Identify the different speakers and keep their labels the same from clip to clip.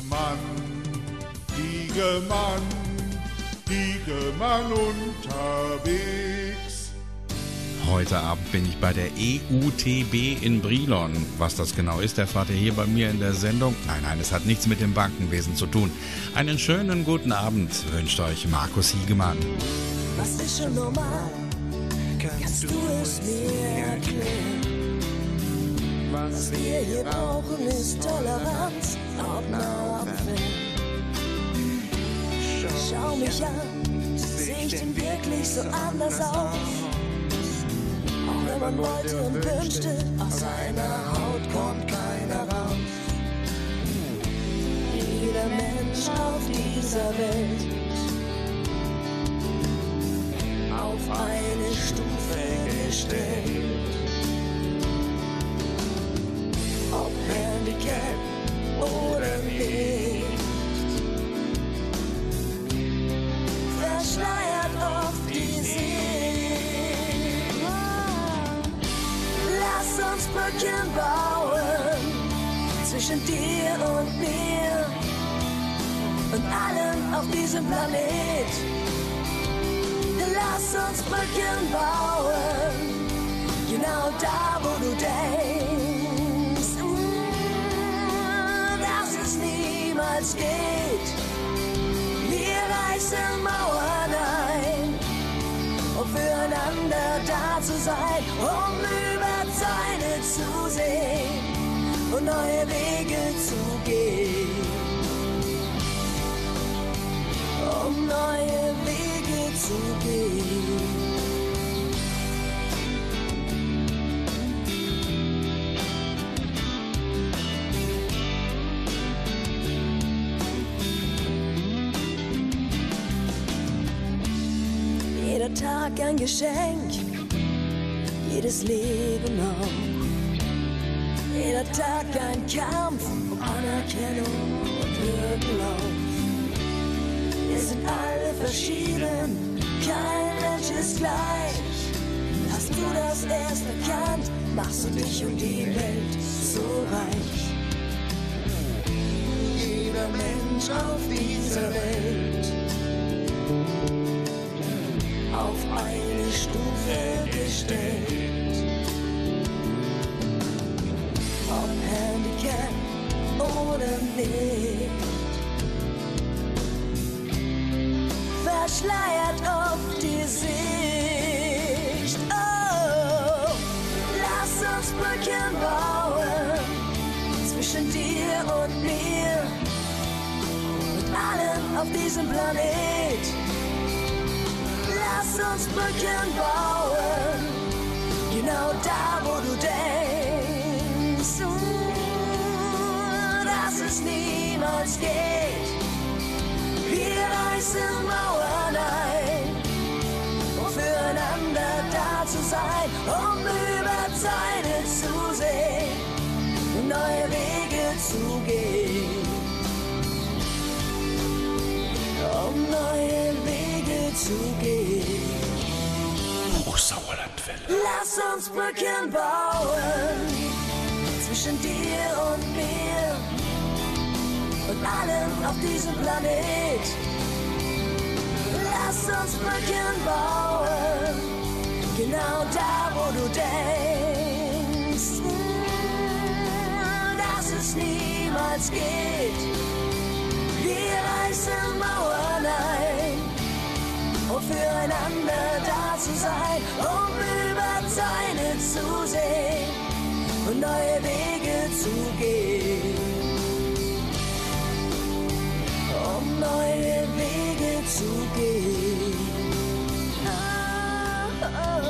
Speaker 1: Diegemann, Diegemann, Diegemann unterwegs.
Speaker 2: Heute Abend bin ich bei der EUTB in Brilon. Was das genau ist, erfahrt ihr hier bei mir in der Sendung. Nein, nein, es hat nichts mit dem Bankenwesen zu tun. Einen schönen guten Abend wünscht euch Markus Hiegemann.
Speaker 3: Was ist schon normal? Kannst du es mir erklären? Was wir hier brauchen ist Toleranz, ob fern. Schau mich an, seh ich denn wirklich so anders aus? Auch wenn man wollte und wünschte, aus einer Haut kommt keiner raus. Jeder Mensch auf dieser Welt auf eine Stufe gestellt. Handicap oder nicht, verschleiert oft die Sicht. Lass uns Brücken bauen zwischen dir und mir und allen auf diesem Planet. Lass uns Brücken bauen, genau da, wo du denkst, niemals geht. Wir reißen Mauern ein, um füreinander da zu sein, um über Zäune zu sehen und neue Wege zu gehen. Um neue Wege zu gehen. Jeder Tag ein Geschenk, jedes Leben auch. Jeder Tag ein Kampf um Anerkennung und Würdelauf. Wir sind alle verschieden, kein Mensch ist gleich. Hast du das erst erkannt, machst du dich um die Welt so reich. Jeder Mensch auf dieser Welt auf eine Stufe gestellt. Ob Handicap oder nicht. verschleiert oft die Sicht. Oh, lass uns Brücken bauen zwischen dir und mir und allen auf diesem Planet. Uns Brücken bauen, genau da, wo du denkst, dass es niemals geht. Wir reißen Mauern ein, um füreinander da zu sein, um über Zeiten zu sehen und neue Wege zu gehen.
Speaker 2: Hochsauerlandwelle.
Speaker 3: Lass uns Brücken bauen zwischen dir und mir und allen auf diesem Planet. Lass uns Brücken bauen, genau da, wo du denkst, dass es niemals geht. Wir reißen Mauern ein, füreinander da zu sein, um über Zeine zu sehen und neue Wege zu gehen. um neue Wege zu gehen. Ah, ah.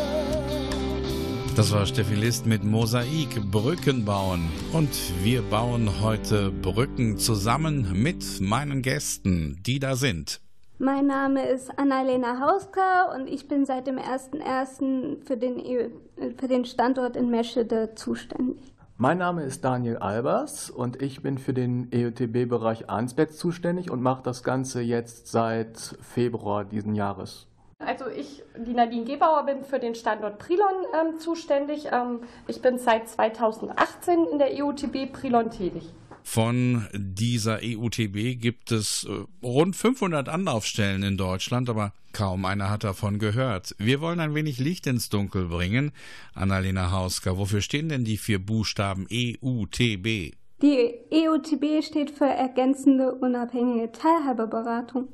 Speaker 2: Das war Steffi List mit Mosaik Brücken bauen. Und wir bauen heute Brücken zusammen mit meinen Gästen, die da sind.
Speaker 4: Mein Name ist Annalena Hauska und ich bin seit dem 01.01. Für, den EU für den Standort in Meschede zuständig.
Speaker 5: Mein Name ist Daniel Albers und ich bin für den EUTB-Bereich Arnsberg zuständig und mache das Ganze jetzt seit Februar diesen Jahres.
Speaker 6: Also ich, die Nadine Gebauer, bin für den Standort Prilon ähm, zuständig. Ähm, ich bin seit 2018 in der EUTB Prilon tätig.
Speaker 2: Von dieser EUTB gibt es äh, rund 500 Anlaufstellen in Deutschland, aber kaum einer hat davon gehört. Wir wollen ein wenig Licht ins Dunkel bringen. Annalena Hausker, wofür stehen denn die vier Buchstaben EUTB?
Speaker 4: Die EUTB steht für ergänzende unabhängige Teilhabeberatung.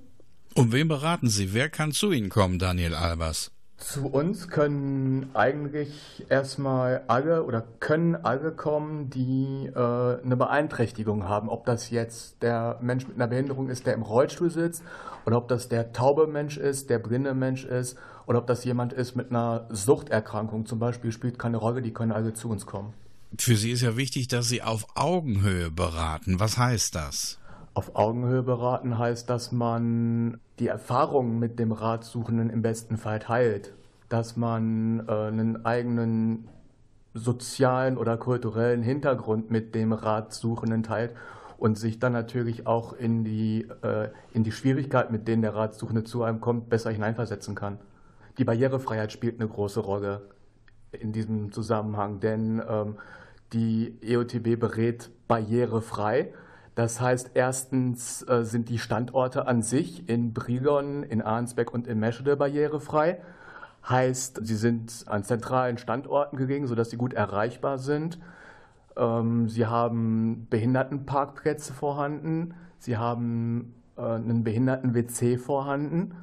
Speaker 2: Um wen beraten Sie? Wer kann zu Ihnen kommen, Daniel Albers?
Speaker 5: Zu uns können eigentlich erstmal alle oder können alle kommen, die äh, eine Beeinträchtigung haben. Ob das jetzt der Mensch mit einer Behinderung ist, der im Rollstuhl sitzt, oder ob das der taube Mensch ist, der blinde Mensch ist, oder ob das jemand ist mit einer Suchterkrankung zum Beispiel, spielt keine Rolle, die können alle zu uns kommen.
Speaker 2: Für Sie ist ja wichtig, dass Sie auf Augenhöhe beraten. Was heißt das?
Speaker 5: Auf Augenhöhe beraten heißt, dass man die Erfahrungen mit dem Ratsuchenden im besten Fall teilt, dass man äh, einen eigenen sozialen oder kulturellen Hintergrund mit dem Ratsuchenden teilt und sich dann natürlich auch in die, äh, in die Schwierigkeit, mit denen der Ratsuchende zu einem kommt, besser hineinversetzen kann. Die Barrierefreiheit spielt eine große Rolle in diesem Zusammenhang, denn ähm, die EOTB berät barrierefrei das heißt, erstens äh, sind die Standorte an sich in Brilon, in Arnsbeck und in Meschede barrierefrei. Heißt, sie sind an zentralen Standorten gelegen, sodass sie gut erreichbar sind. Ähm, sie haben Behindertenparkplätze vorhanden. Sie haben äh, einen Behinderten-WC vorhanden.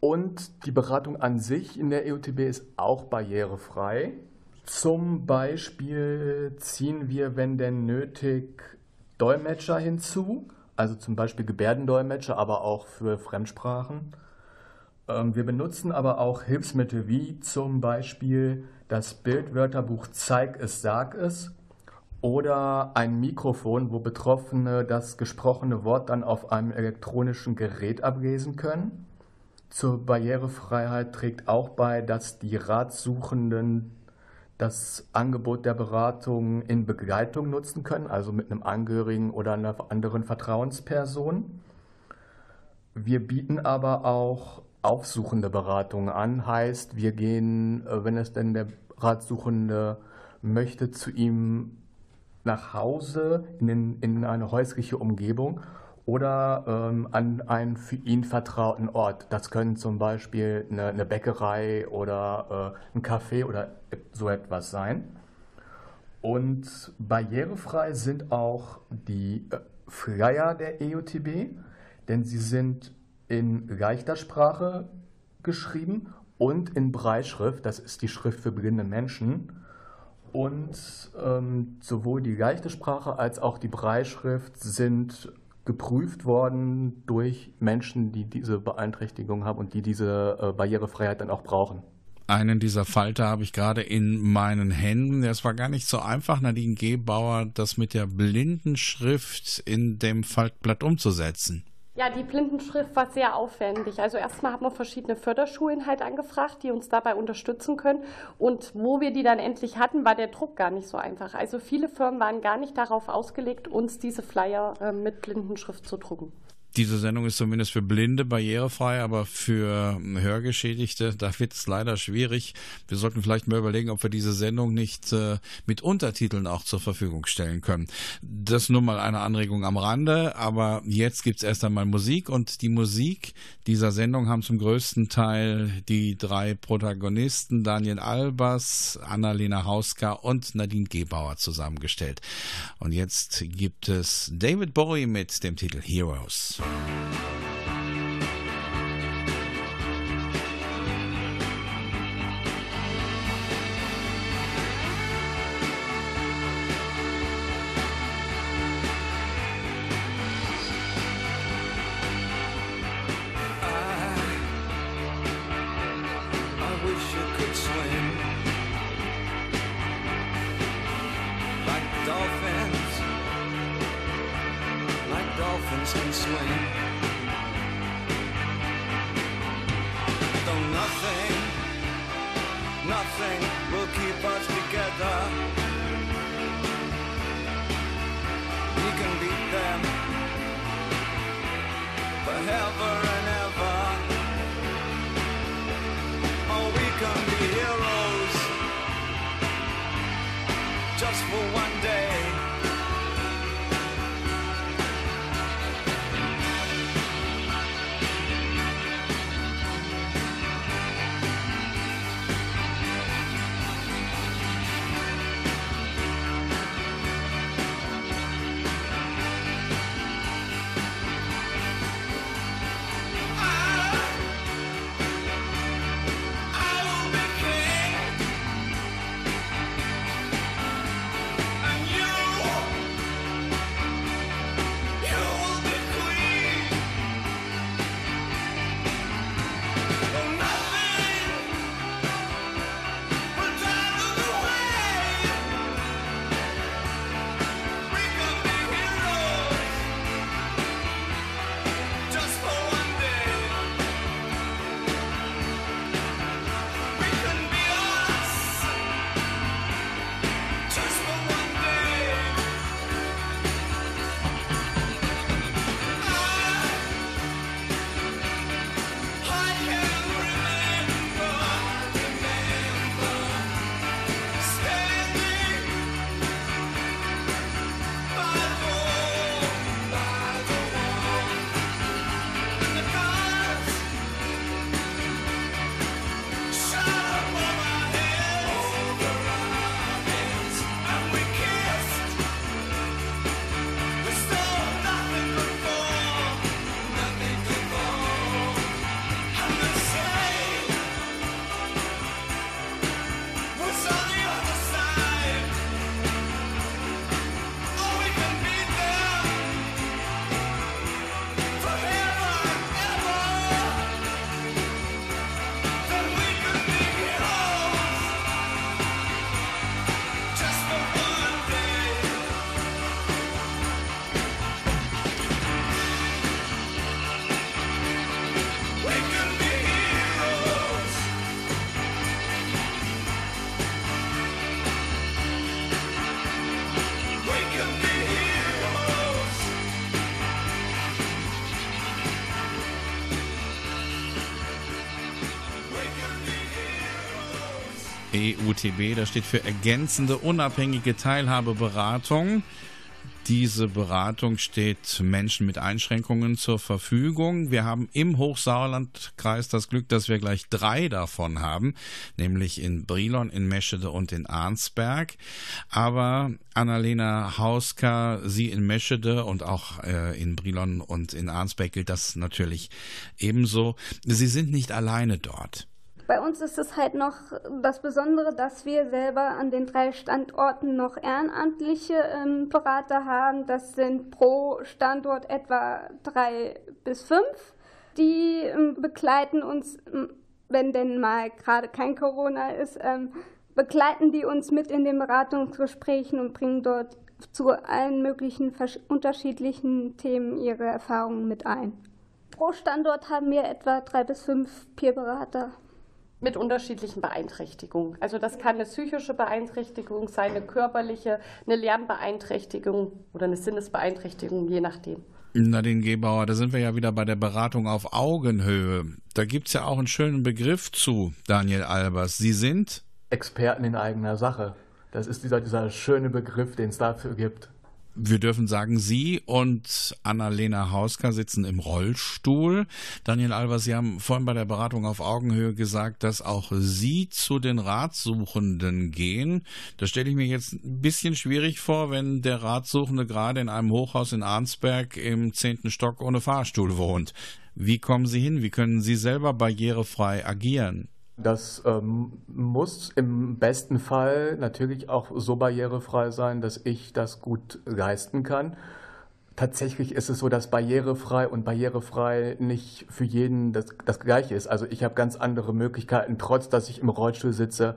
Speaker 5: Und die Beratung an sich in der EUTB ist auch barrierefrei. Zum Beispiel ziehen wir, wenn denn nötig, Dolmetscher hinzu, also zum Beispiel Gebärdendolmetscher, aber auch für Fremdsprachen. Ähm, wir benutzen aber auch Hilfsmittel wie zum Beispiel das Bildwörterbuch Zeig es, sag es oder ein Mikrofon, wo Betroffene das gesprochene Wort dann auf einem elektronischen Gerät ablesen können. Zur Barrierefreiheit trägt auch bei, dass die Ratsuchenden das Angebot der Beratung in Begleitung nutzen können, also mit einem Angehörigen oder einer anderen Vertrauensperson. Wir bieten aber auch aufsuchende Beratungen an, heißt, wir gehen, äh, wenn es denn der Ratsuchende möchte, zu ihm nach Hause in, in eine häusliche Umgebung oder ähm, an einen für ihn vertrauten Ort. Das können zum Beispiel eine, eine Bäckerei oder äh, ein Café oder so etwas sein. Und barrierefrei sind auch die äh, Flyer der EUTB, denn sie sind in leichter Sprache geschrieben und in Breitschrift, das ist die Schrift für blinde Menschen. Und ähm, sowohl die leichte Sprache als auch die Breitschrift sind geprüft worden durch Menschen, die diese Beeinträchtigung haben und die diese äh, Barrierefreiheit dann auch brauchen.
Speaker 2: Einen dieser Falter habe ich gerade in meinen Händen. Es war gar nicht so einfach, Nadine Gebauer, das mit der Blindenschrift in dem Faltblatt umzusetzen.
Speaker 6: Ja, die Blindenschrift war sehr aufwendig. Also erstmal haben wir verschiedene Förderschulen halt angefragt, die uns dabei unterstützen können. Und wo wir die dann endlich hatten, war der Druck gar nicht so einfach. Also viele Firmen waren gar nicht darauf ausgelegt, uns diese Flyer äh, mit Blindenschrift zu drucken.
Speaker 2: Diese Sendung ist zumindest für Blinde barrierefrei, aber für Hörgeschädigte, da wird es leider schwierig. Wir sollten vielleicht mal überlegen, ob wir diese Sendung nicht äh, mit Untertiteln auch zur Verfügung stellen können. Das nur mal eine Anregung am Rande, aber jetzt gibt's erst einmal Musik und die Musik dieser Sendung haben zum größten Teil die drei Protagonisten Daniel Albers, Annalena Hauska und Nadine Gebauer zusammengestellt. Und jetzt gibt es David Bowie mit dem Titel Heroes.
Speaker 1: abraço.
Speaker 2: EUTB, das steht für ergänzende unabhängige Teilhabeberatung. Diese Beratung steht Menschen mit Einschränkungen zur Verfügung. Wir haben im Hochsauerlandkreis das Glück, dass wir gleich drei davon haben, nämlich in Brilon, in Meschede und in Arnsberg. Aber Annalena Hauska, Sie in Meschede und auch äh, in Brilon und in Arnsberg gilt das natürlich ebenso. Sie sind nicht alleine dort.
Speaker 4: Bei uns ist es halt noch das Besondere, dass wir selber an den drei Standorten noch ehrenamtliche ähm, Berater haben. Das sind pro Standort etwa drei bis fünf. Die ähm, begleiten uns, wenn denn mal gerade kein Corona ist, ähm, begleiten die uns mit in den Beratungsgesprächen und bringen dort zu allen möglichen unterschiedlichen Themen ihre Erfahrungen mit ein. Pro Standort haben wir etwa drei bis fünf Peerberater
Speaker 6: mit unterschiedlichen Beeinträchtigungen. Also das kann eine psychische Beeinträchtigung sein, eine körperliche, eine Lernbeeinträchtigung oder eine Sinnesbeeinträchtigung, je nachdem.
Speaker 2: Nadine Gebauer, da sind wir ja wieder bei der Beratung auf Augenhöhe. Da gibt es ja auch einen schönen Begriff zu, Daniel Albers. Sie sind
Speaker 5: Experten in eigener Sache. Das ist dieser, dieser schöne Begriff, den es dafür gibt.
Speaker 2: Wir dürfen sagen, Sie und Annalena Hauska sitzen im Rollstuhl. Daniel Albers, Sie haben vorhin bei der Beratung auf Augenhöhe gesagt, dass auch Sie zu den Ratsuchenden gehen. Das stelle ich mir jetzt ein bisschen schwierig vor, wenn der Ratsuchende gerade in einem Hochhaus in Arnsberg im zehnten Stock ohne Fahrstuhl wohnt. Wie kommen Sie hin? Wie können Sie selber barrierefrei agieren?
Speaker 5: Das ähm, muss im besten Fall natürlich auch so barrierefrei sein, dass ich das gut leisten kann. Tatsächlich ist es so, dass barrierefrei und barrierefrei nicht für jeden das, das Gleiche ist. Also ich habe ganz andere Möglichkeiten, trotz dass ich im Rollstuhl sitze,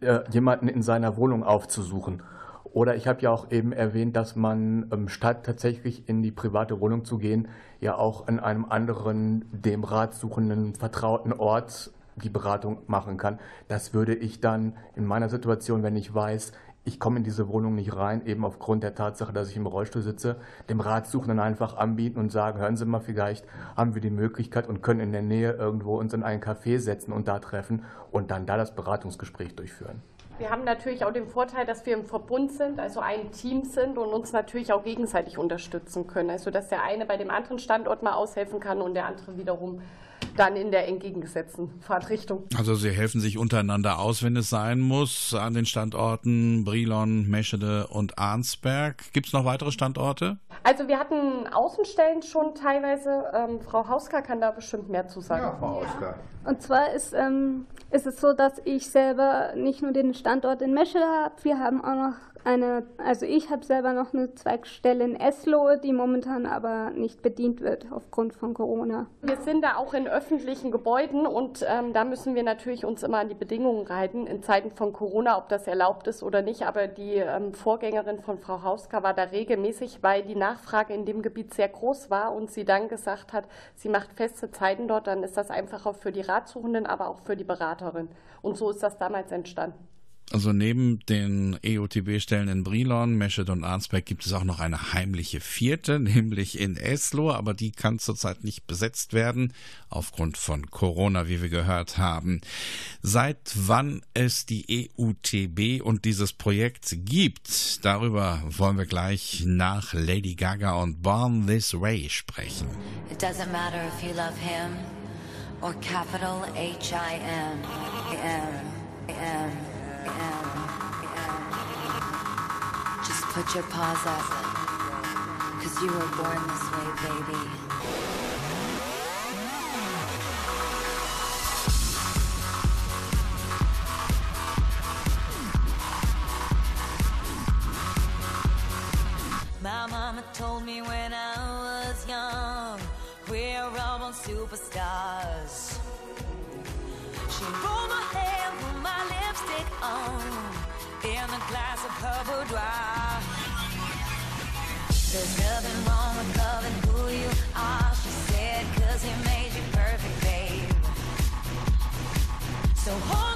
Speaker 5: äh, jemanden in seiner Wohnung aufzusuchen. Oder ich habe ja auch eben erwähnt, dass man ähm, statt tatsächlich in die private Wohnung zu gehen, ja auch an einem anderen, dem ratsuchenden, vertrauten Ort die Beratung machen kann. Das würde ich dann in meiner Situation, wenn ich weiß, ich komme in diese Wohnung nicht rein, eben aufgrund der Tatsache, dass ich im Rollstuhl sitze, dem Ratsuchenden einfach anbieten und sagen, hören Sie mal, vielleicht haben wir die Möglichkeit und können in der Nähe irgendwo uns in einen Café setzen und da treffen und dann da das Beratungsgespräch durchführen.
Speaker 6: Wir haben natürlich auch den Vorteil, dass wir im Verbund sind, also ein Team sind und uns natürlich auch gegenseitig unterstützen können. Also dass der eine bei dem anderen Standort mal aushelfen kann und der andere wiederum dann in der entgegengesetzten Fahrtrichtung.
Speaker 2: Also Sie helfen sich untereinander aus, wenn es sein muss, an den Standorten Brilon, Meschede und Arnsberg. Gibt es noch weitere Standorte?
Speaker 6: Also wir hatten Außenstellen schon teilweise. Ähm, Frau Hauska kann da bestimmt mehr zu sagen. Ja, Frau
Speaker 4: Hauska. Und zwar ist, ähm, ist es so, dass ich selber nicht nur den Standort in Meschede habe, wir haben auch noch eine, also ich habe selber noch eine Zweigstelle in Eslohe, die momentan aber nicht bedient wird aufgrund von Corona.
Speaker 6: Wir sind da auch in öffentlichen Gebäuden und ähm, da müssen wir natürlich uns immer an die Bedingungen halten in Zeiten von Corona, ob das erlaubt ist oder nicht. Aber die ähm, Vorgängerin von Frau Hauska war da regelmäßig, weil die Nachfrage in dem Gebiet sehr groß war und sie dann gesagt hat, sie macht feste Zeiten dort, dann ist das einfach auch für die Ratsuchenden, aber auch für die Beraterin. Und so ist das damals entstanden.
Speaker 2: Also neben den EOTB-Stellen in Brilon, Meschede und Arnsberg gibt es auch noch eine heimliche vierte, nämlich in Eslo, aber die kann zurzeit nicht besetzt werden, aufgrund von Corona, wie wir gehört haben. Seit wann es die EUTB und dieses Projekt gibt, darüber wollen wir gleich nach Lady Gaga und Born This Way sprechen. It doesn't matter if you love him or capital H-I-M. M. Just put your paws up, cause you were born this way, baby. There's nothing wrong with loving who you are, she said, cause he made you perfect, babe. So hold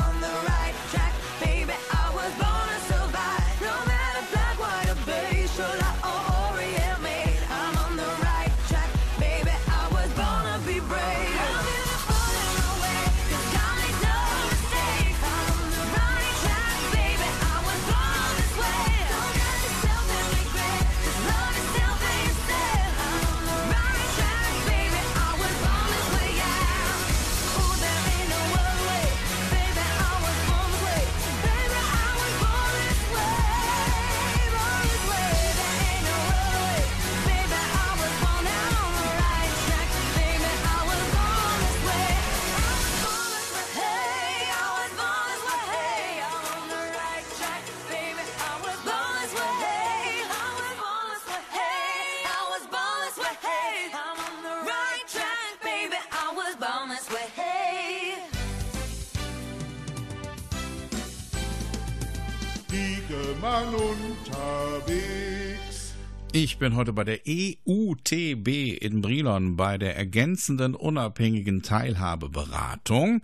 Speaker 2: bin heute bei der EUTB in Brilon bei der ergänzenden unabhängigen Teilhabeberatung.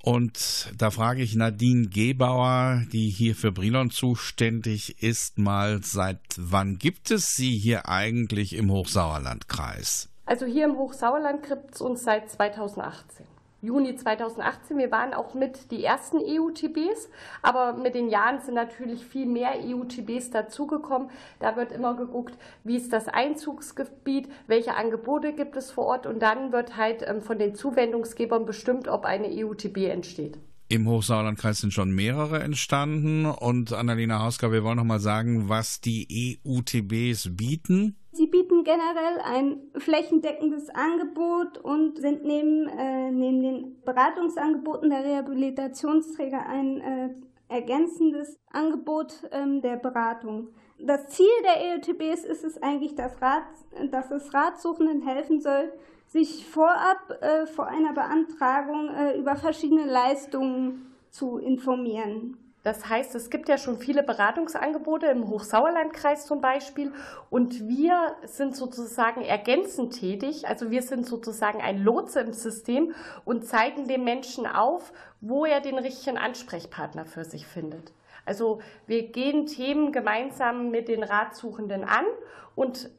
Speaker 2: Und da frage ich Nadine Gebauer, die hier für Brilon zuständig ist, mal, seit wann gibt es sie hier eigentlich im Hochsauerlandkreis?
Speaker 6: Also hier im Hochsauerland gibt es uns seit 2018. Juni 2018. Wir waren auch mit die ersten EUTBs, aber mit den Jahren sind natürlich viel mehr EUTBs dazugekommen. Da wird immer geguckt, wie ist das Einzugsgebiet, welche Angebote gibt es vor Ort und dann wird halt ähm, von den Zuwendungsgebern bestimmt, ob eine EUTB entsteht.
Speaker 2: Im Hochsauerlandkreis sind schon mehrere entstanden und Annalena Hausker, wir wollen noch mal sagen, was die EUTBs bieten.
Speaker 4: Sie bieten generell ein flächendeckendes Angebot und sind neben, äh, neben den Beratungsangeboten der Rehabilitationsträger ein äh, ergänzendes Angebot ähm, der Beratung. Das Ziel der EOTBs ist es eigentlich, dass, Rat, dass es Ratsuchenden helfen soll, sich vorab äh, vor einer Beantragung äh, über verschiedene Leistungen zu informieren.
Speaker 6: Das heißt, es gibt ja schon viele Beratungsangebote im Hochsauerlandkreis zum Beispiel und wir sind sozusagen ergänzend tätig. Also wir sind sozusagen ein Lotse im System und zeigen dem Menschen auf, wo er den richtigen Ansprechpartner für sich findet. Also wir gehen Themen gemeinsam mit den Ratsuchenden an und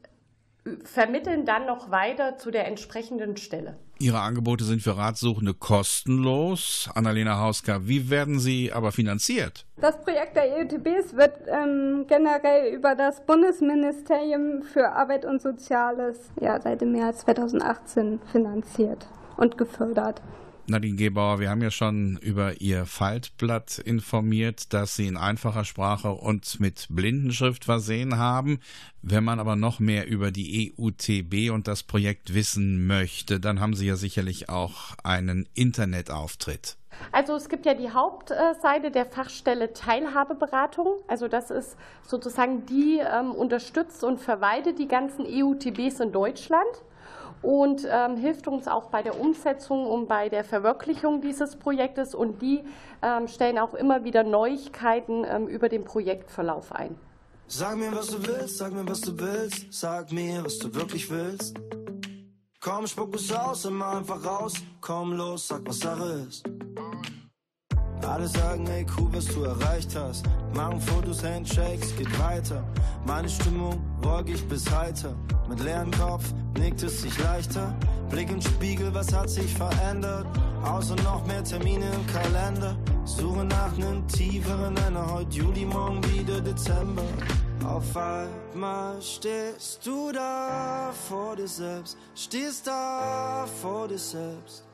Speaker 6: vermitteln dann noch weiter zu der entsprechenden Stelle.
Speaker 2: Ihre Angebote sind für Ratsuchende kostenlos. Annalena Hausker, wie werden sie aber finanziert?
Speaker 4: Das Projekt der EUTBs wird ähm, generell über das Bundesministerium für Arbeit und Soziales ja, seit dem Jahr 2018 finanziert und gefördert.
Speaker 2: Nadine Gebauer, wir haben ja schon über Ihr Faltblatt informiert, das Sie in einfacher Sprache und mit Blindenschrift versehen haben. Wenn man aber noch mehr über die EUTB und das Projekt wissen möchte, dann haben Sie ja sicherlich auch einen Internetauftritt.
Speaker 6: Also es gibt ja die Hauptseite der Fachstelle Teilhabeberatung. Also das ist sozusagen die ähm, unterstützt und verwaltet die ganzen EUTBs in Deutschland und ähm, hilft uns auch bei der Umsetzung und bei der Verwirklichung dieses Projektes. Und die ähm, stellen auch immer wieder Neuigkeiten ähm, über den Projektverlauf ein.
Speaker 7: Sag mir, was du willst, sag mir, was du willst, sag mir, was du wirklich willst. Komm, spuck es aus, immer einfach raus, komm los, sag, was Sache ist. Alle sagen, ey, cool, was du erreicht hast. Machen Fotos, Handshakes, geht weiter. Meine Stimmung wolkig bis heiter. Mit leerem Kopf nickt es sich leichter. Blick im Spiegel, was hat sich verändert? Außer noch mehr Termine im Kalender. Suche nach nem tieferen Nenner. Heute Juli, morgen wieder Dezember. Auf einmal stehst du da vor dir selbst. Stehst da vor dir selbst.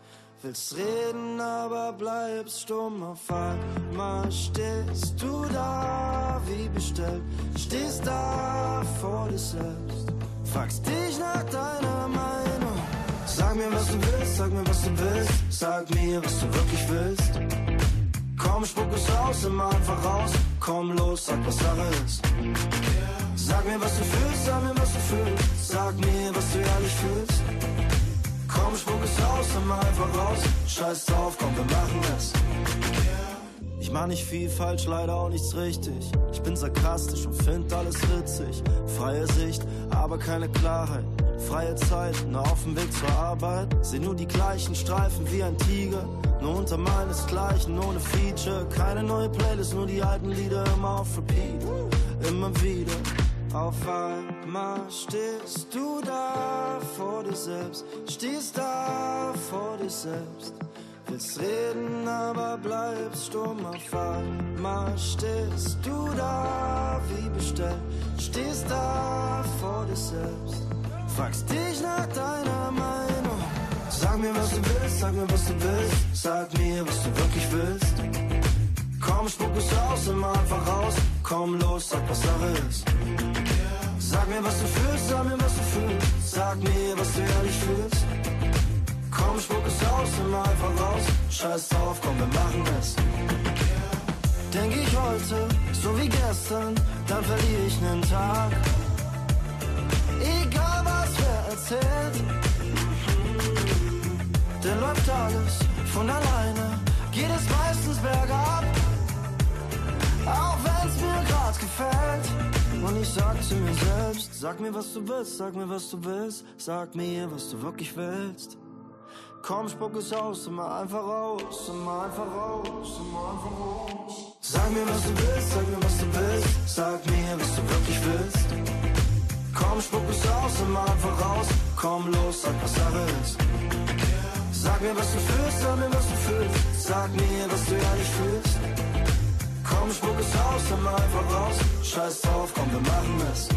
Speaker 7: Willst reden, aber bleibst stumm auf einmal stehst du da wie bestellt, stehst da vor dir selbst, fragst dich nach deiner Meinung. Sag mir, was du willst, sag mir, was du willst, sag mir, was du wirklich willst. Komm, spuck es aus, immer einfach raus, komm los, sag, was Sache ist. Sag mir, was du fühlst, sag mir, was du fühlst, sag mir, was du ehrlich fühlst. Komm, spuck es aus, nimm einfach raus. Scheiß drauf, komm, wir machen es. Ich mach nicht viel falsch, leider auch nichts richtig. Ich bin sarkastisch und find alles witzig. Freie Sicht, aber keine Klarheit. Freie Zeit, nur auf dem Weg zur Arbeit. Seh nur die gleichen Streifen wie ein Tiger. Nur unter meinesgleichen, ohne Feature. Keine neue Playlist, nur die alten Lieder immer auf Repeat. Immer wieder. Auf einmal stehst du da vor dir selbst, stehst da vor dir selbst. Willst reden, aber bleibst stumm. Auf einmal stehst du da wie bestellt, stehst da vor dir selbst. Fragst dich nach deiner Meinung. Sag mir, was du willst, sag mir, was du willst. Sag mir, was du wirklich willst. Komm, spuck es aus, immer einfach raus. Komm los, sag, was Sache ist. Sag mir, was du fühlst, sag mir, was du fühlst. Sag mir, was du ehrlich fühlst. Komm, spuck es aus, immer einfach raus. Scheiß drauf, komm, wir machen es. Denk ich heute, so wie gestern, dann verliere ich nen Tag. Egal was wer erzählt, denn läuft alles von alleine, geht es meistens bergab. Gefällt. Und ich sag zu mir selbst, sag mir, was du willst, sag mir, was du willst, sag mir, was du wirklich willst. Komm, spuck es aus, immer einfach raus, immer einfach raus, immer einfach raus. Sag mir, was du willst, sag mir, was du willst, sag mir, was du wirklich willst. Komm, spuck es aus, immer einfach raus, komm los, sag, was Sache ist. Sag mir, was du fühlst, sag mir, was du fühlst, sag mir, was du ehrlich fühlst. Komm, spuck es aus, dann einfach raus. Scheiß drauf, komm, wir machen es.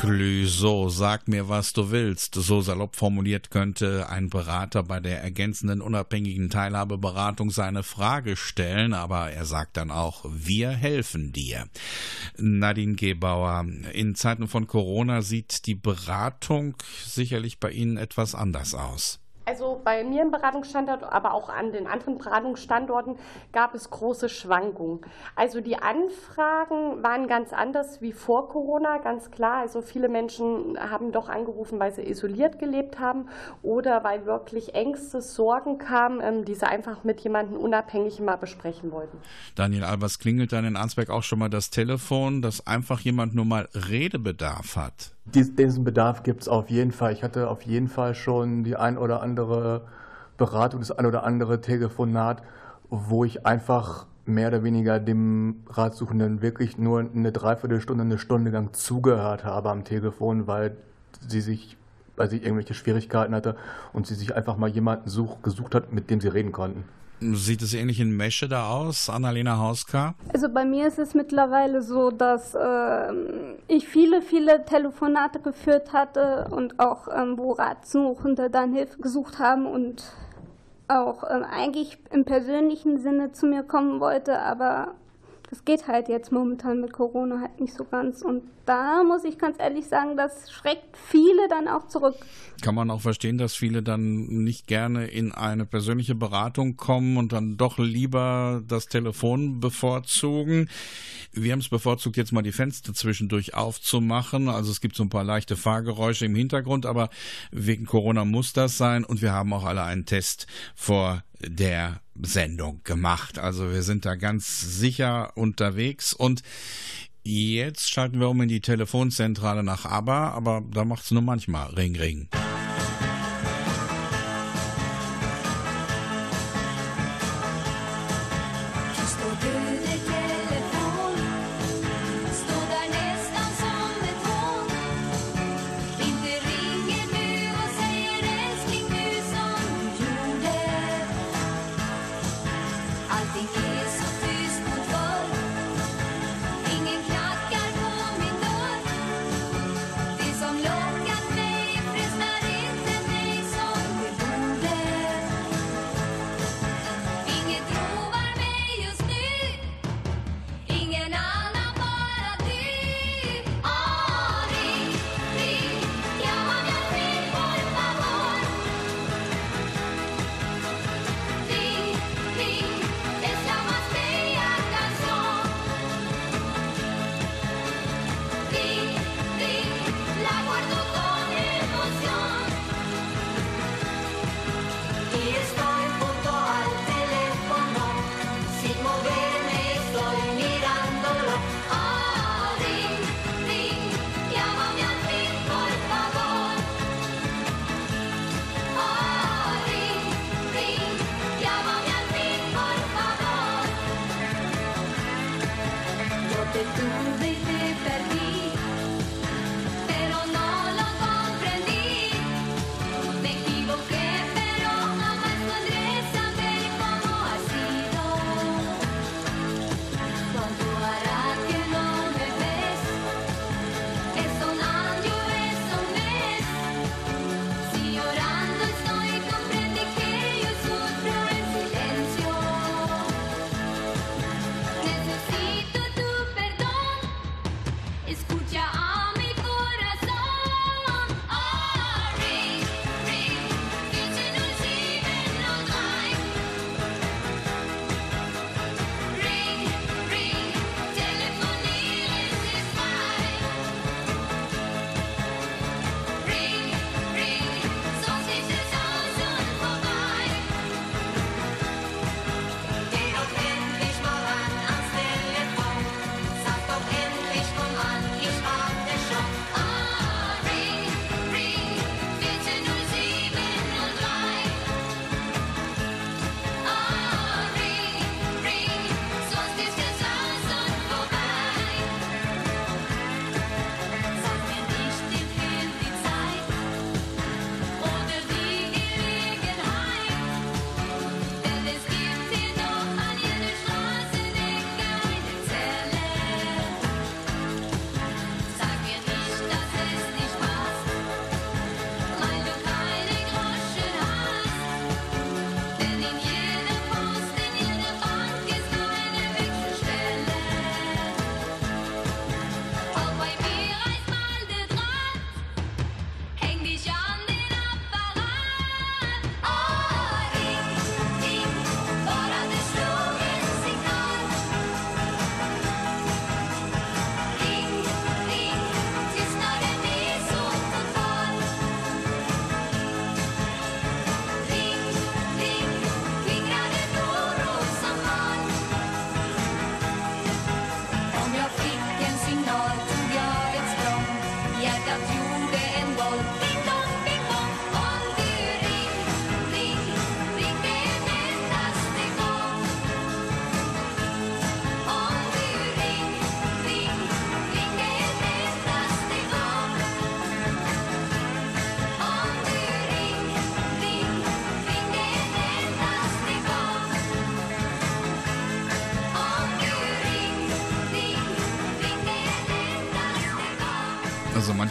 Speaker 2: Clüso, sag mir, was du willst. So salopp formuliert könnte ein Berater bei der ergänzenden unabhängigen Teilhabeberatung seine Frage stellen, aber er sagt dann auch, wir helfen dir. Nadine Gebauer, in Zeiten von Corona sieht die Beratung sicherlich bei Ihnen etwas anders aus.
Speaker 6: Also bei mir im Beratungsstandort, aber auch an den anderen Beratungsstandorten gab es große Schwankungen. Also die Anfragen waren ganz anders wie vor Corona, ganz klar. Also viele Menschen haben doch angerufen, weil sie isoliert gelebt haben oder weil wirklich Ängste, Sorgen kamen, ähm, die sie einfach mit jemandem unabhängig mal besprechen wollten.
Speaker 2: Daniel Albers klingelt dann in Ansberg auch schon mal das Telefon, dass einfach jemand nur mal Redebedarf hat.
Speaker 5: Diesen Bedarf gibt es auf jeden Fall. Ich hatte auf jeden Fall schon die ein oder andere Beratung, das ein oder andere Telefonat, wo ich einfach mehr oder weniger dem Ratsuchenden wirklich nur eine Dreiviertelstunde, eine Stunde lang zugehört habe am Telefon, weil sie sich, weil sie irgendwelche Schwierigkeiten hatte und sie sich einfach mal jemanden such, gesucht hat, mit dem sie reden konnten.
Speaker 2: Sieht es ähnlich in Mesche da aus, Annalena Hauska?
Speaker 4: Also bei mir ist es mittlerweile so, dass äh, ich viele, viele Telefonate geführt hatte und auch ähm, wo Ratsuchende dann Hilfe gesucht haben und auch äh, eigentlich im persönlichen Sinne zu mir kommen wollte, aber das geht halt jetzt momentan mit Corona halt nicht so ganz. Und da muss ich ganz ehrlich sagen, das schreckt viele dann auch zurück.
Speaker 8: Kann man auch verstehen, dass viele dann nicht gerne in eine persönliche Beratung kommen und dann doch lieber das Telefon bevorzugen. Wir haben es bevorzugt, jetzt mal die Fenster zwischendurch aufzumachen. Also es gibt so ein paar leichte Fahrgeräusche im Hintergrund, aber wegen Corona muss das sein. Und wir haben auch alle einen Test vor der Sendung gemacht. Also wir sind da ganz sicher unterwegs und jetzt schalten wir um in die Telefonzentrale nach ABBA, aber da macht es nur manchmal Ring Ring.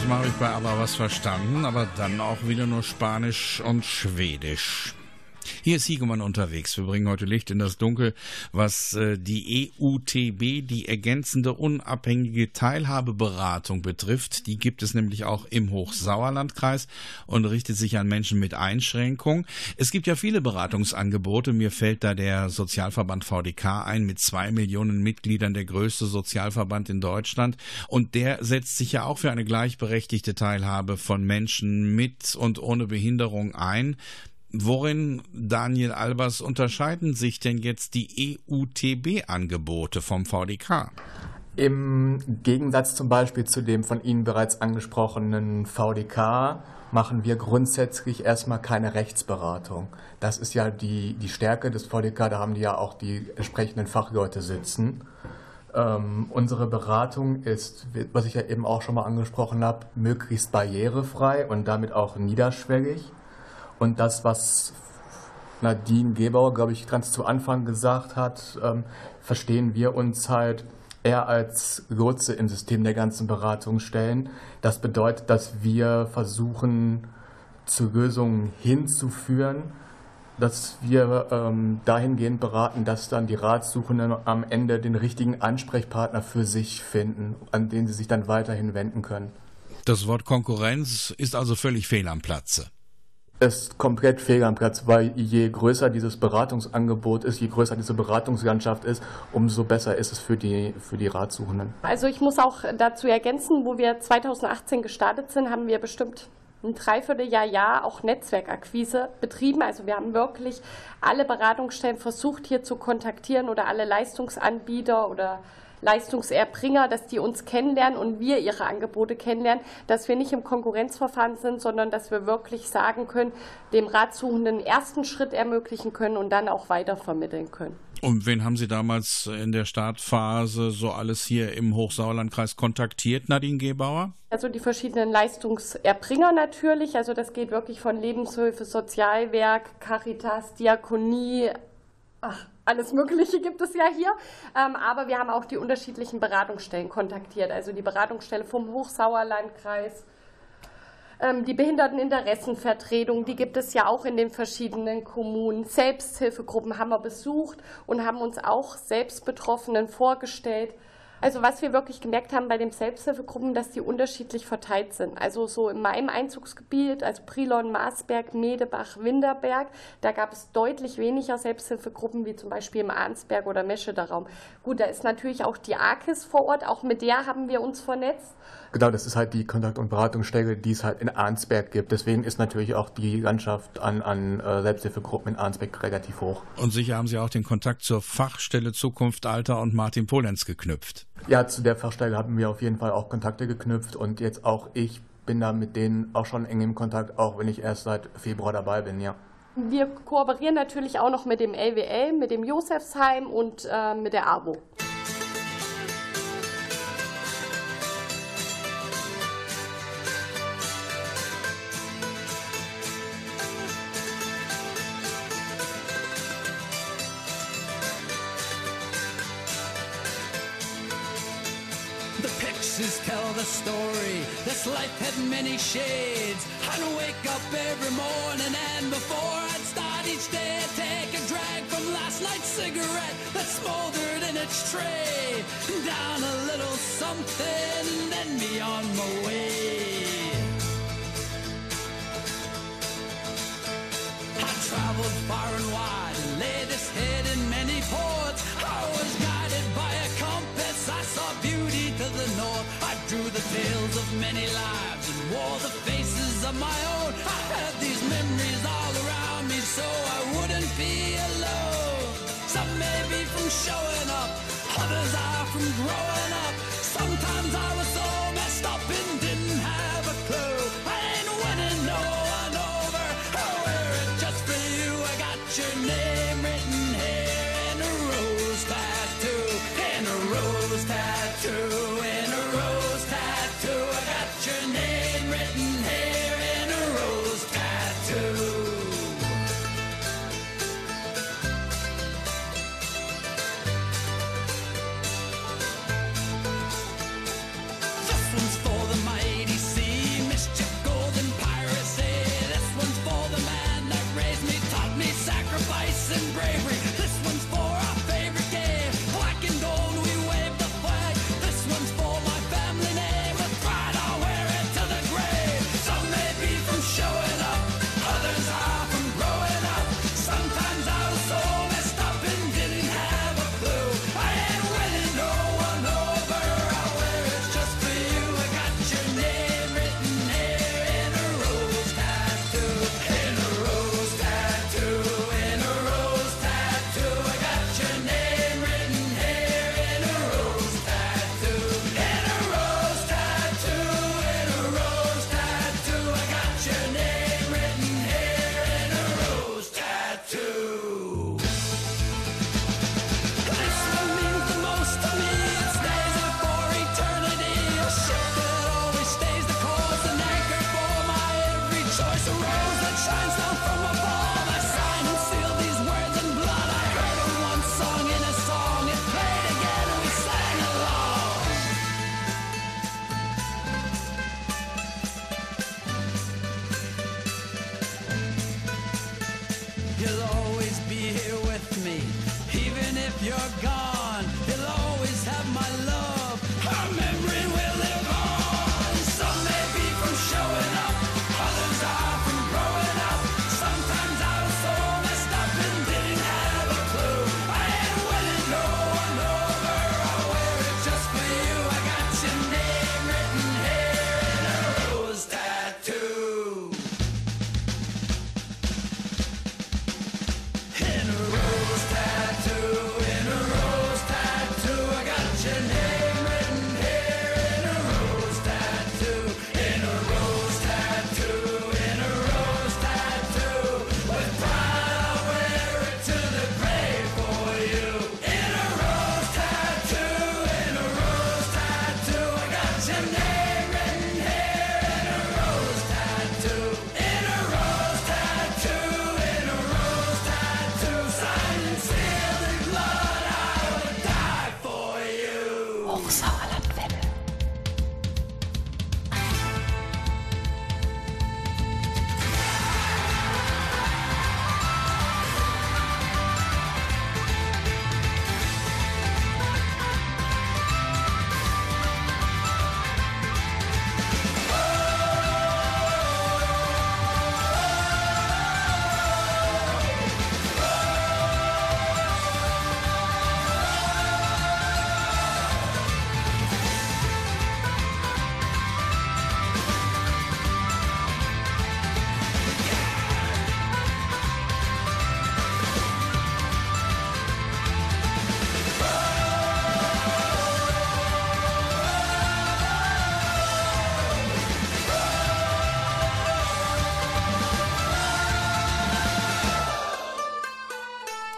Speaker 8: Manchmal habe ich bei aber was verstanden, aber dann auch wieder nur Spanisch und Schwedisch.
Speaker 2: Hier ist Siegemann unterwegs. Wir bringen heute Licht in das Dunkel, was äh, die EUTB, die ergänzende unabhängige Teilhabeberatung betrifft. Die gibt es nämlich auch im Hochsauerlandkreis und richtet sich an Menschen mit Einschränkung. Es gibt ja viele Beratungsangebote. Mir fällt da der Sozialverband VDK ein mit zwei Millionen Mitgliedern, der größte Sozialverband in Deutschland. Und der setzt sich ja auch für eine gleichberechtigte Teilhabe von Menschen mit und ohne Behinderung ein. Worin, Daniel Albers, unterscheiden sich denn jetzt die EUTB-Angebote vom VDK?
Speaker 5: Im Gegensatz zum Beispiel zu dem von Ihnen bereits angesprochenen VDK machen wir grundsätzlich erstmal keine Rechtsberatung. Das ist ja die, die Stärke des VDK, da haben die ja auch die entsprechenden Fachleute sitzen. Ähm, unsere Beratung ist, was ich ja eben auch schon mal angesprochen habe, möglichst barrierefrei und damit auch niederschwellig. Und das, was Nadine Gebauer, glaube ich, ganz zu Anfang gesagt hat, ähm, verstehen wir uns halt eher als Lotse im System der ganzen Beratung stellen. Das bedeutet, dass wir versuchen, zu Lösungen hinzuführen, dass wir ähm, dahingehend beraten, dass dann die Ratsuchenden am Ende den richtigen Ansprechpartner für sich finden, an den sie sich dann weiterhin wenden können.
Speaker 2: Das Wort Konkurrenz ist also völlig fehl am Platze
Speaker 5: ist komplett fehl am Platz, weil je größer dieses Beratungsangebot ist, je größer diese Beratungslandschaft ist, umso besser ist es für die, für die Ratsuchenden.
Speaker 6: Also ich muss auch dazu ergänzen, wo wir 2018 gestartet sind, haben wir bestimmt ein Dreivierteljahr, Jahr auch Netzwerkakquise betrieben. Also wir haben wirklich alle Beratungsstellen versucht hier zu kontaktieren oder alle Leistungsanbieter oder Leistungserbringer, dass die uns kennenlernen und wir ihre Angebote kennenlernen, dass wir nicht im Konkurrenzverfahren sind, sondern dass wir wirklich sagen können, dem Ratsuchenden ersten Schritt ermöglichen können und dann auch weiter vermitteln können.
Speaker 2: Und wen haben Sie damals in der Startphase so alles hier im Hochsauerlandkreis kontaktiert, Nadine Gebauer?
Speaker 6: Also die verschiedenen Leistungserbringer natürlich. Also das geht wirklich von Lebenshilfe, Sozialwerk, Caritas, Diakonie, ach, alles Mögliche gibt es ja hier. Ähm, aber wir haben auch die unterschiedlichen Beratungsstellen kontaktiert. Also die Beratungsstelle vom Hochsauerlandkreis, ähm, die Behinderteninteressenvertretung, die gibt es ja auch in den verschiedenen Kommunen. Selbsthilfegruppen haben wir besucht und haben uns auch Selbstbetroffenen vorgestellt. Also was wir wirklich gemerkt haben bei den Selbsthilfegruppen, dass die unterschiedlich verteilt sind. Also so in meinem Einzugsgebiet, also Prilon, Marsberg, Medebach, Winterberg, da gab es deutlich weniger Selbsthilfegruppen wie zum Beispiel im Arnsberg oder Mescheder Raum. Gut, da ist natürlich auch die AKIS vor Ort, auch mit der haben wir uns vernetzt.
Speaker 5: Genau, das ist halt die Kontakt- und Beratungsstelle, die es halt in Arnsberg gibt. Deswegen ist natürlich auch die Landschaft an, an äh, Selbsthilfegruppen in Arnsberg relativ hoch.
Speaker 2: Und sicher haben Sie auch den Kontakt zur Fachstelle Zukunft, Alter und Martin Polenz geknüpft.
Speaker 5: Ja, zu der Fachstelle haben wir auf jeden Fall auch Kontakte geknüpft und jetzt auch ich bin da mit denen auch schon eng im Kontakt, auch wenn ich erst seit Februar dabei bin, ja.
Speaker 6: Wir kooperieren natürlich auch noch mit dem LWL, mit dem Josefsheim und äh, mit der AWO.
Speaker 9: Story. This life had many shades. I'd wake up every morning and before I'd start each day, I'd take a drag from last night's cigarette that smoldered in its tray. Down a little something, then be on my way. I traveled far and wide and laid this head of my own.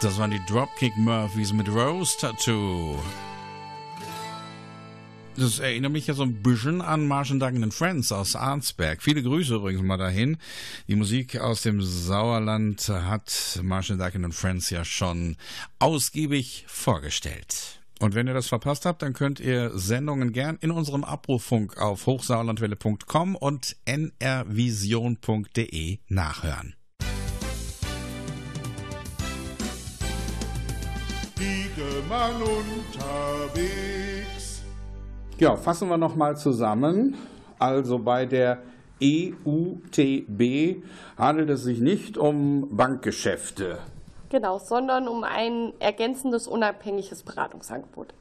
Speaker 2: Das waren die Dropkick Murphys mit Rose Tattoo. Das erinnert mich ja so ein bisschen an Martian Duggan and Friends aus Arnsberg. Viele Grüße übrigens mal dahin. Die Musik aus dem Sauerland hat Martian Duggan and Friends ja schon ausgiebig vorgestellt. Und wenn ihr das verpasst habt, dann könnt ihr Sendungen gern in unserem Abrufunk auf hochsauerlandwelle.com und nrvision.de nachhören.
Speaker 1: Diegemann unterwegs.
Speaker 2: Ja, fassen wir nochmal zusammen. Also bei der EUTB handelt es sich nicht um Bankgeschäfte.
Speaker 6: Genau, sondern um ein ergänzendes, unabhängiges Beratungsangebot.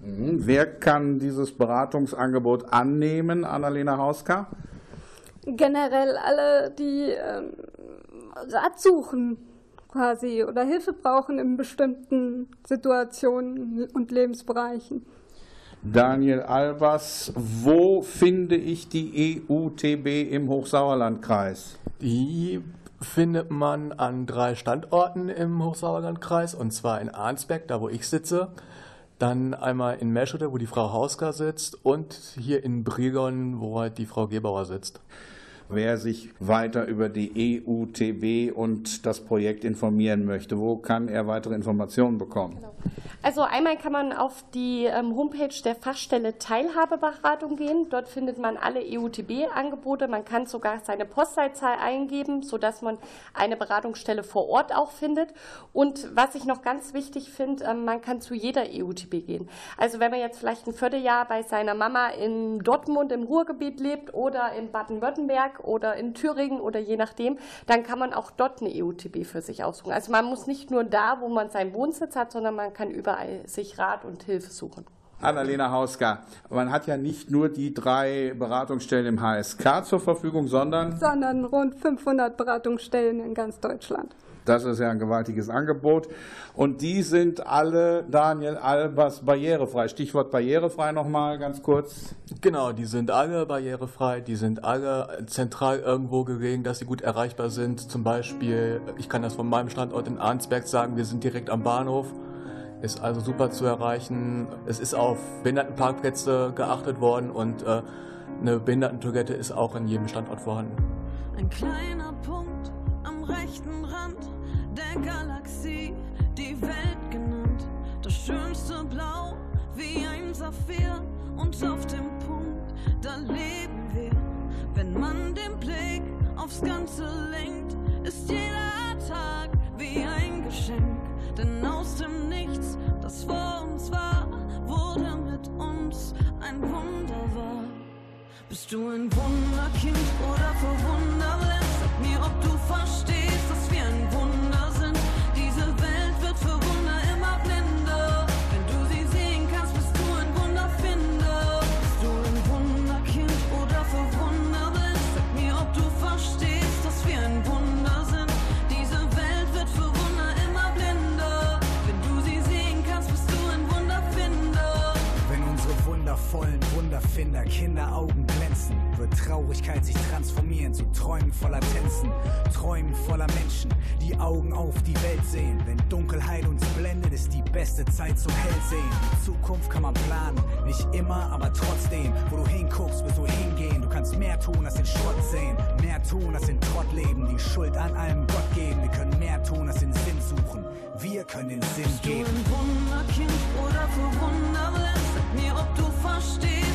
Speaker 2: Mhm. Wer kann dieses Beratungsangebot annehmen, Annalena Hauska?
Speaker 4: Generell alle, die ähm, Rat suchen quasi oder Hilfe brauchen in bestimmten Situationen und Lebensbereichen.
Speaker 2: Daniel Albers, wo finde ich die EUTB im Hochsauerlandkreis?
Speaker 5: Die findet man an drei Standorten im Hochsauerlandkreis und zwar in Arnsberg, da wo ich sitze, dann einmal in Meschede, wo die Frau Hausker sitzt und hier in Brilon, wo halt die Frau Gebauer sitzt.
Speaker 2: Wer sich weiter über die EUTB und das Projekt informieren möchte, wo kann er weitere Informationen bekommen?
Speaker 6: Also einmal kann man auf die ähm, Homepage der Fachstelle Teilhabeberatung gehen. Dort findet man alle EUTB-Angebote. Man kann sogar seine Postleitzahl eingeben, sodass man eine Beratungsstelle vor Ort auch findet. Und was ich noch ganz wichtig finde, ähm, man kann zu jeder EUTB gehen. Also wenn man jetzt vielleicht ein Vierteljahr bei seiner Mama in Dortmund im Ruhrgebiet lebt oder in Baden-Württemberg oder in Thüringen oder je nachdem, dann kann man auch dort eine EUTB für sich aussuchen. Also man muss nicht nur da, wo man seinen Wohnsitz hat, sondern man kann überall sich Rat und Hilfe suchen.
Speaker 2: Annalena Hauska, man hat ja nicht nur die drei Beratungsstellen im HSK zur Verfügung, sondern
Speaker 4: Sondern rund 500 Beratungsstellen in ganz Deutschland.
Speaker 2: Das ist ja ein gewaltiges Angebot. Und die sind alle, Daniel Albers, barrierefrei. Stichwort barrierefrei nochmal ganz kurz.
Speaker 5: Genau, die sind alle barrierefrei, die sind alle zentral irgendwo gelegen, dass sie gut erreichbar sind. Zum Beispiel, ich kann das von meinem Standort in Arnsberg sagen, wir sind direkt am Bahnhof. Ist also super zu erreichen. Es ist auf Behindertenparkplätze geachtet worden und äh, eine Behindertentoilette ist auch in jedem Standort vorhanden.
Speaker 9: Ein kleiner Punkt am rechten Galaxie, die Welt genannt. Das schönste Blau wie ein Saphir und auf dem Punkt, da leben wir. Wenn man den Blick aufs Ganze lenkt, ist jeder Tag wie ein Geschenk. Denn aus dem Nichts, das vor uns war, wurde mit uns ein Wunder wahr. Bist du ein Wunderkind oder verwunderlich? Sag mir, ob du verstehst, dass wir ein Wunder Wunderfinder
Speaker 10: Kinderaugen glänzen, wird Traurigkeit sich transformieren zu Träumen voller Tänzen, Träumen voller Menschen, die Augen auf die Welt sehen. Wenn Dunkelheit uns blendet, ist die beste Zeit zum Hellsehen. Die Zukunft kann man planen, nicht immer, aber trotzdem. Wo du hinguckst, wirst du hingehen. Du kannst mehr tun, als den Schrott sehen, mehr tun, als den Trott leben, die Schuld an allem Gott geben. Wir können mehr tun, als den Sinn suchen. Wir können den Sinn
Speaker 9: Bist du
Speaker 10: geben.
Speaker 9: ein Wunderkind oder verwunderlich? Sag mir, ob du verstehst,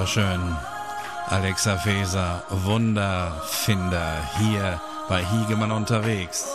Speaker 2: Wunderschön. Alexa Feser, Wunderfinder, hier bei Hiegemann unterwegs.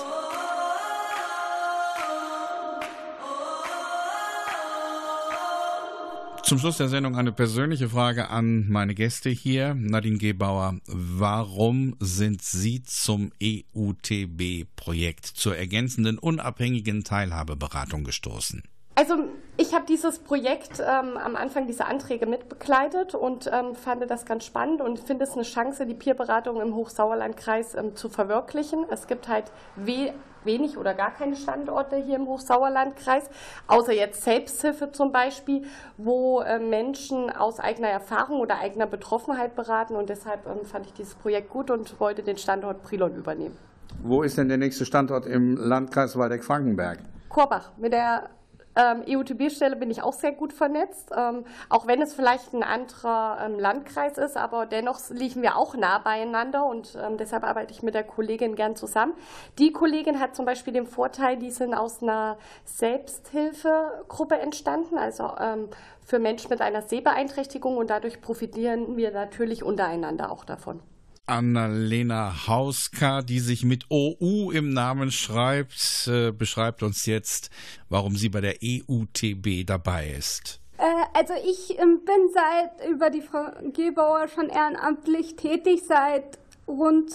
Speaker 2: Zum Schluss der Sendung eine persönliche Frage an meine Gäste hier. Nadine Gebauer, warum sind Sie zum EUTB-Projekt zur ergänzenden unabhängigen Teilhabeberatung gestoßen?
Speaker 6: Also ich habe dieses Projekt ähm, am Anfang diese Anträge mitbegleitet und ähm, fand das ganz spannend und finde es eine Chance, die Peerberatung im Hochsauerlandkreis ähm, zu verwirklichen. Es gibt halt we wenig oder gar keine Standorte hier im Hochsauerlandkreis, außer jetzt Selbsthilfe zum Beispiel, wo äh, Menschen aus eigener Erfahrung oder eigener Betroffenheit beraten und deshalb ähm, fand ich dieses Projekt gut und wollte den Standort Brilon übernehmen.
Speaker 2: Wo ist denn der nächste Standort im Landkreis Waldeck-Frankenberg?
Speaker 6: Korbach. Mit der ähm, EUTB-Stelle bin ich auch sehr gut vernetzt, ähm, auch wenn es vielleicht ein anderer ähm, Landkreis ist, aber dennoch liegen wir auch nah beieinander und ähm, deshalb arbeite ich mit der Kollegin gern zusammen. Die Kollegin hat zum Beispiel den Vorteil, die sind aus einer Selbsthilfegruppe entstanden, also ähm, für Menschen mit einer Sehbeeinträchtigung und dadurch profitieren wir natürlich untereinander auch davon.
Speaker 2: Annalena Hauska, die sich mit OU im Namen schreibt, äh, beschreibt uns jetzt, warum sie bei der EUTB dabei ist.
Speaker 4: Äh, also ich ähm, bin seit über die Frau Gebauer schon ehrenamtlich tätig, seit rund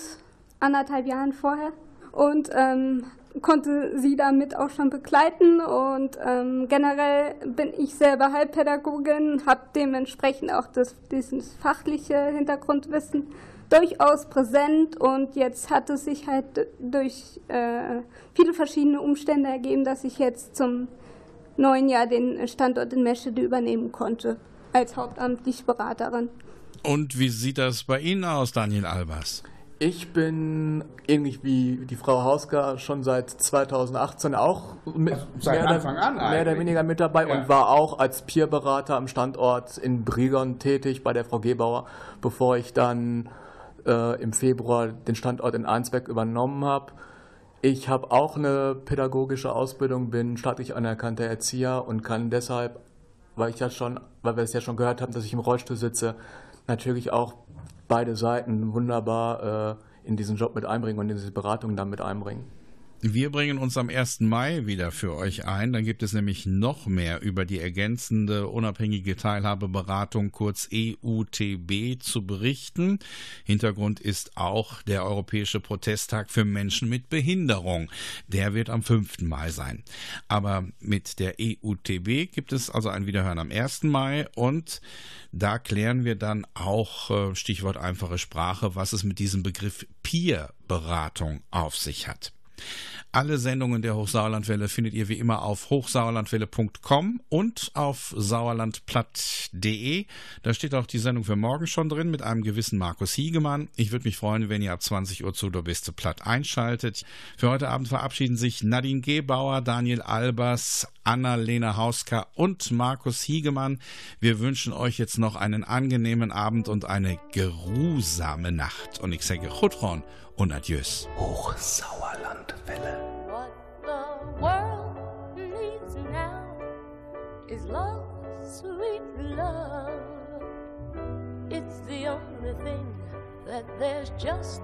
Speaker 4: anderthalb Jahren vorher. Und ähm, konnte sie damit auch schon begleiten. Und ähm, generell bin ich selber Heilpädagogin, habe dementsprechend auch das, dieses fachliche Hintergrundwissen durchaus präsent und jetzt hat es sich halt durch äh, viele verschiedene Umstände ergeben, dass ich jetzt zum neuen Jahr den Standort in Meschede übernehmen konnte als hauptamtliche Beraterin.
Speaker 2: Und wie sieht das bei Ihnen aus, Daniel Albers?
Speaker 5: Ich bin ähnlich wie die Frau Hauska schon seit 2018 auch mit,
Speaker 2: seit
Speaker 5: mehr,
Speaker 2: Anfang
Speaker 5: oder,
Speaker 2: an
Speaker 5: mehr oder weniger mit dabei
Speaker 2: Ja.
Speaker 5: und war auch als Peerberater am Standort in Brilon tätig bei der Frau Gebauer, bevor ich dann äh, im Februar den Standort in Einsberg übernommen habe. Ich habe auch eine pädagogische Ausbildung, bin staatlich anerkannter Erzieher und kann deshalb, weil ich ja schon, weil wir es ja schon gehört haben, dass ich im Rollstuhl sitze, natürlich auch beide Seiten wunderbar äh, in diesen Job mit einbringen und in diese Beratung dann mit einbringen.
Speaker 2: Wir bringen uns am 1. Mai wieder für euch ein. Dann gibt es nämlich noch mehr über die ergänzende unabhängige Teilhabeberatung, kurz EUTB, zu berichten. Hintergrund ist auch der Europäische Protesttag für Menschen mit Behinderung. Der wird am 5. Mai sein. Aber mit der EUTB gibt es also ein Wiederhören am 1. Mai und da klären wir dann auch, äh, Stichwort einfache Sprache, was es mit diesem Begriff Peer-Beratung auf sich hat. Alle Sendungen der Hochsauerlandwelle findet ihr wie immer auf hochsauerlandwelle.com und auf sauerlandplatt.de. Da steht auch die Sendung für morgen schon drin mit einem gewissen Markus Hiegemann. Ich würde mich freuen, wenn ihr ab 20 Uhr zu Der Beste Platt einschaltet. Für heute Abend verabschieden sich Nadine Gebauer, Daniel Albers, Anna-Lena Hauska und Markus Hiegemann. Wir wünschen euch jetzt noch einen angenehmen Abend und eine geruhsame Nacht. Und ich sage Chutron und Adieus.
Speaker 5: Hochsauerlandwelle.
Speaker 11: Is love, sweet love. It's the only thing that there's just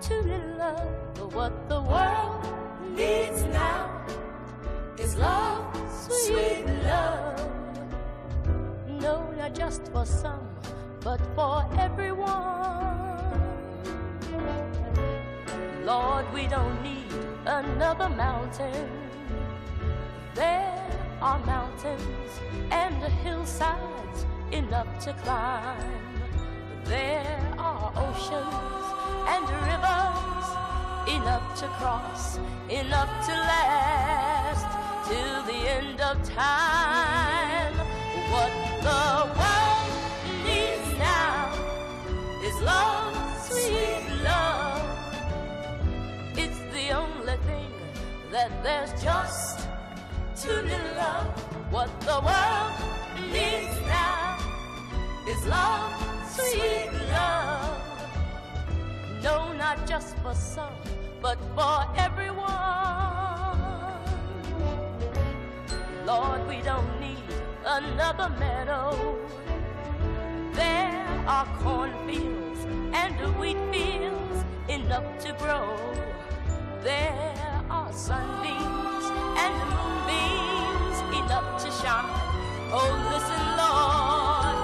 Speaker 11: too little of. What the world needs now is love, sweet love. No, not just for some, but for everyone. Lord, we don't need another mountain. There are mountains and hillsides enough to climb. There are oceans and rivers enough to cross, enough to last till the end of time. What the world needs now is love, sweet love. It's the only thing that there's just little of. What the world needs now is love, sweet love. No, not just for some, but for everyone. Lord, we don't need another meadow. There are cornfields and wheat fields enough to grow. There are sunbeams shine. Oh, listen, Lord,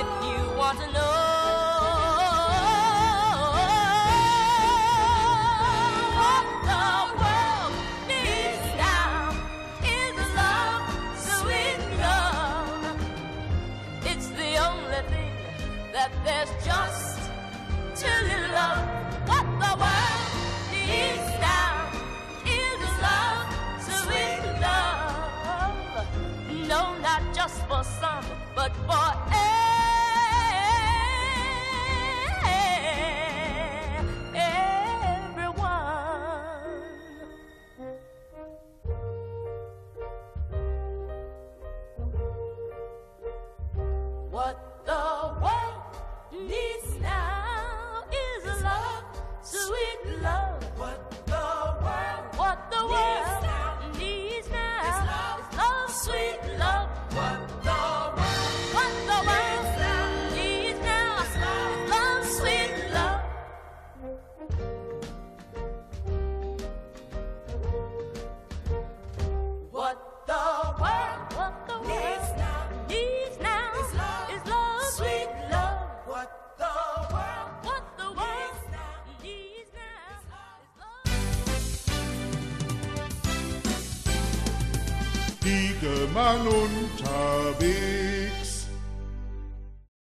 Speaker 11: if you want to know.